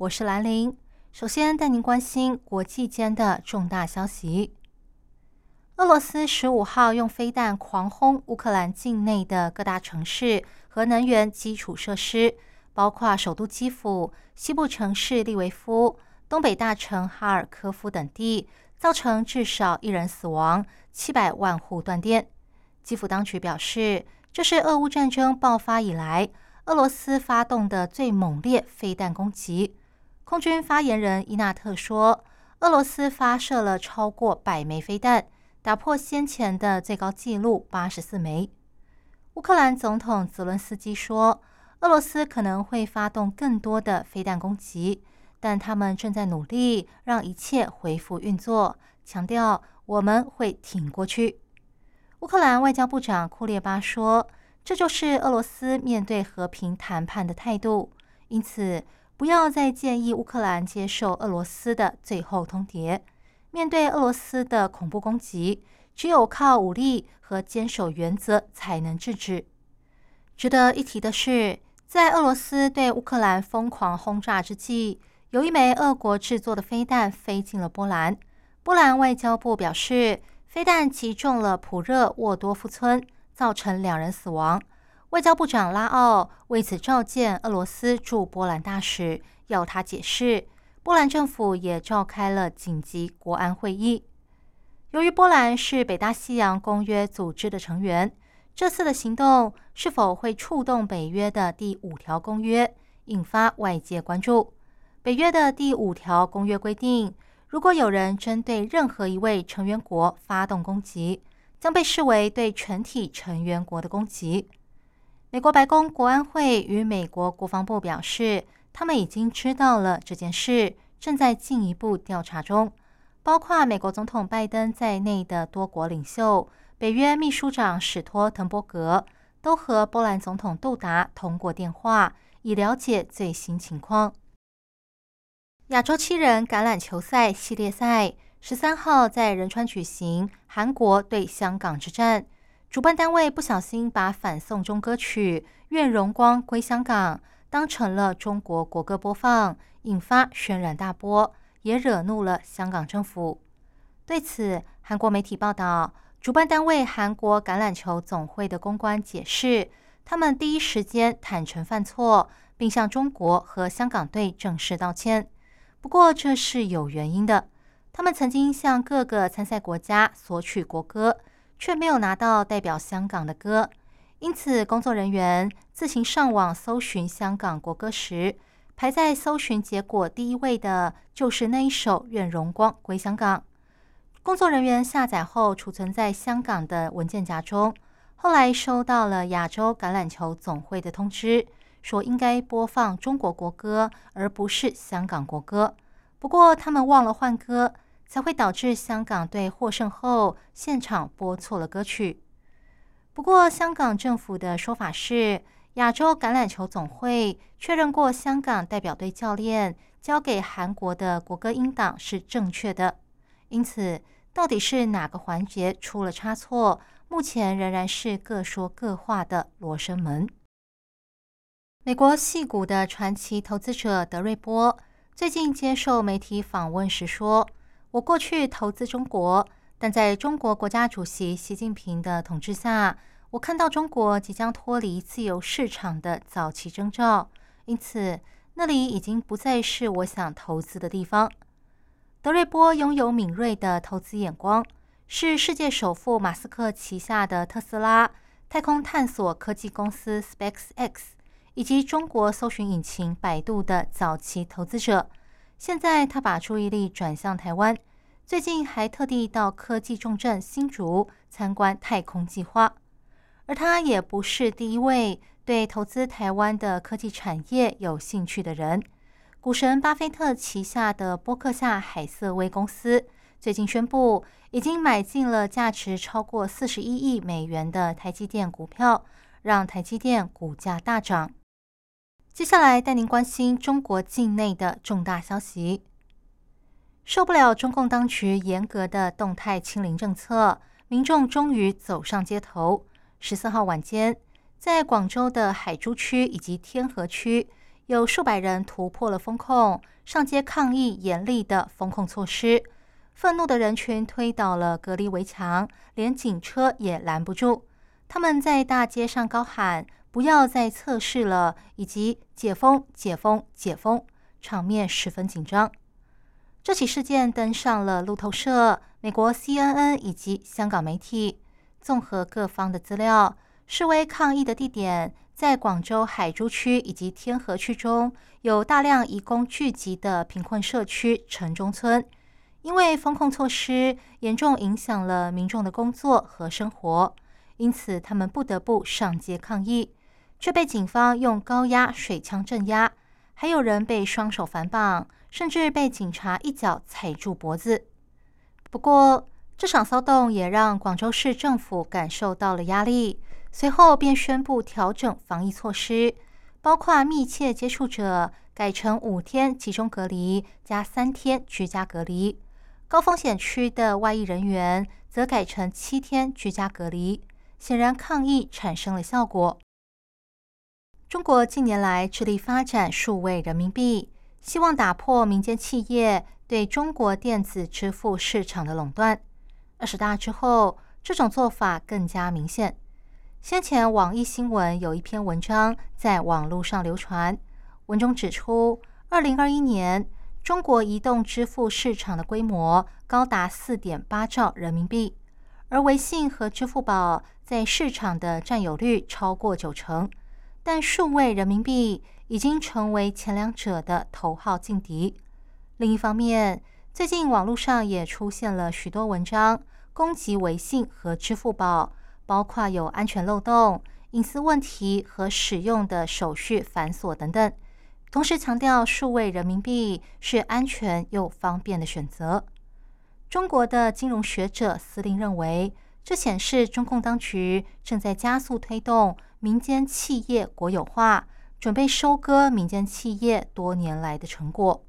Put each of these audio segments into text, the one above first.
我是兰玲。首先带您关心国际间的重大消息。俄罗斯十五号用飞弹狂轰乌克兰境内的各大城市和能源基础设施，包括首都基辅、西部城市利维夫、东北大城哈尔科夫等地，造成至少一人死亡，七百万户断电。基辅当局表示，这是俄乌战争爆发以来。俄罗斯发动的最猛烈飞弹攻击，空军发言人伊纳特说，俄罗斯发射了超过百枚飞弹，打破先前的最高纪录八十四枚。乌克兰总统泽伦斯基说，俄罗斯可能会发动更多的飞弹攻击，但他们正在努力让一切恢复运作，强调我们会挺过去。乌克兰外交部长库列巴说。这就是俄罗斯面对和平谈判的态度，因此不要再建议乌克兰接受俄罗斯的最后通牒。面对俄罗斯的恐怖攻击，只有靠武力和坚守原则才能制止。值得一提的是，在俄罗斯对乌克兰疯狂轰炸之际，有一枚俄国制作的飞弹飞进了波兰。波兰外交部表示，飞弹击中了普热沃多夫村。造成两人死亡。外交部长拉奥为此召见俄罗斯驻波兰大使，要他解释。波兰政府也召开了紧急国安会议。由于波兰是北大西洋公约组织的成员，这次的行动是否会触动北约的第五条公约，引发外界关注。北约的第五条公约规定，如果有人针对任何一位成员国发动攻击，将被视为对全体成员国的攻击。美国白宫国安会与美国国防部表示，他们已经知道了这件事，正在进一步调查中。包括美国总统拜登在内的多国领袖、北约秘书长史托滕伯格都和波兰总统杜达通过电话，以了解最新情况。亚洲七人橄榄球赛系列赛。十三号在仁川举行韩国对香港之战，主办单位不小心把反送中歌曲《愿荣光归香港》当成了中国国歌播放，引发轩然大波，也惹怒了香港政府。对此，韩国媒体报道，主办单位韩国橄榄球总会的公关解释，他们第一时间坦诚犯错，并向中国和香港队正式道歉。不过，这是有原因的。他们曾经向各个参赛国家索取国歌，却没有拿到代表香港的歌，因此工作人员自行上网搜寻香港国歌时，排在搜寻结果第一位的就是那一首《愿荣光归香港》。工作人员下载后储存在香港的文件夹中，后来收到了亚洲橄榄球总会的通知，说应该播放中国国歌，而不是香港国歌。不过，他们忘了换歌，才会导致香港队获胜后现场播错了歌曲。不过，香港政府的说法是，亚洲橄榄球总会确认过香港代表队教练交给韩国的国歌音档是正确的。因此，到底是哪个环节出了差错，目前仍然是各说各话的罗生门。美国戏股的传奇投资者德瑞波。最近接受媒体访问时说：“我过去投资中国，但在中国国家主席习近平的统治下，我看到中国即将脱离自由市场的早期征兆，因此那里已经不再是我想投资的地方。”德瑞波拥有敏锐的投资眼光，是世界首富马斯克旗下的特斯拉、太空探索科技公司 SpaceX。以及中国搜寻引擎百度的早期投资者，现在他把注意力转向台湾，最近还特地到科技重镇新竹参观太空计划。而他也不是第一位对投资台湾的科技产业有兴趣的人。股神巴菲特旗下的波克夏海瑟威公司最近宣布，已经买进了价值超过四十一亿美元的台积电股票，让台积电股价大涨。接下来带您关心中国境内的重大消息。受不了中共当局严格的动态清零政策，民众终于走上街头。十四号晚间，在广州的海珠区以及天河区。有数百人突破了风控，上街抗议严厉的风控措施。愤怒的人群推倒了隔离围墙，连警车也拦不住。他们在大街上高喊“不要再测试了”以及“解封、解封、解封”，场面十分紧张。这起事件登上了路透社、美国 CNN 以及香港媒体。综合各方的资料，示威抗议的地点。在广州海珠区以及天河区中有大量移工聚集的贫困社区城中村，因为封控措施严重影响了民众的工作和生活，因此他们不得不上街抗议，却被警方用高压水枪镇压，还有人被双手反绑，甚至被警察一脚踩住脖子。不过，这场骚动也让广州市政府感受到了压力。随后便宣布调整防疫措施，包括密切接触者改成五天集中隔离加三天居家隔离，高风险区的外溢人员则改成七天居家隔离。显然，抗疫产生了效果。中国近年来致力发展数位人民币，希望打破民间企业对中国电子支付市场的垄断。二十大之后，这种做法更加明显。先前，网易新闻有一篇文章在网络上流传，文中指出，二零二一年中国移动支付市场的规模高达四点八兆人民币，而微信和支付宝在市场的占有率超过九成，但数位人民币已经成为前两者的头号劲敌。另一方面，最近网络上也出现了许多文章攻击微信和支付宝。包括有安全漏洞、隐私问题和使用的手续繁琐等等，同时强调数位人民币是安全又方便的选择。中国的金融学者司令认为，这显示中共当局正在加速推动民间企业国有化，准备收割民间企业多年来的成果。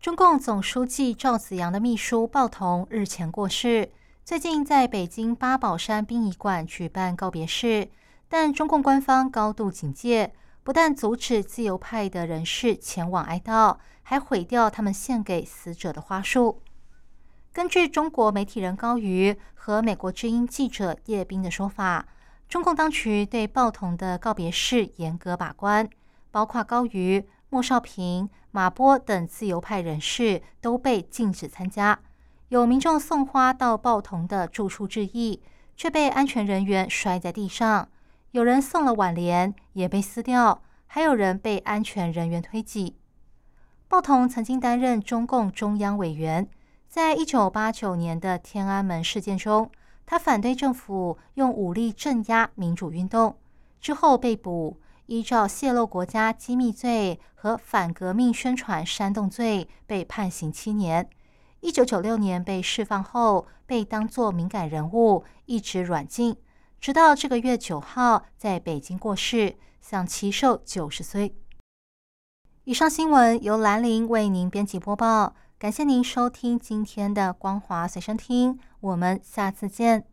中共总书记赵紫阳的秘书鲍彤日前过世。最近在北京八宝山殡仪馆举办告别式，但中共官方高度警戒，不但阻止自由派的人士前往哀悼，还毁掉他们献给死者的花束。根据中国媒体人高瑜和美国之音记者叶斌的说法，中共当局对报童的告别式严格把关，包括高瑜、莫少平、马波等自由派人士都被禁止参加。有民众送花到报童的住处致意，却被安全人员摔在地上；有人送了挽联，也被撕掉；还有人被安全人员推挤。报童曾经担任中共中央委员，在一九八九年的天安门事件中，他反对政府用武力镇压民主运动，之后被捕，依照泄露国家机密罪和反革命宣传煽动罪被判刑七年。一九九六年被释放后，被当作敏感人物一直软禁，直到这个月九号在北京过世，享其寿九十岁。以上新闻由兰陵为您编辑播报，感谢您收听今天的光华随身听，我们下次见。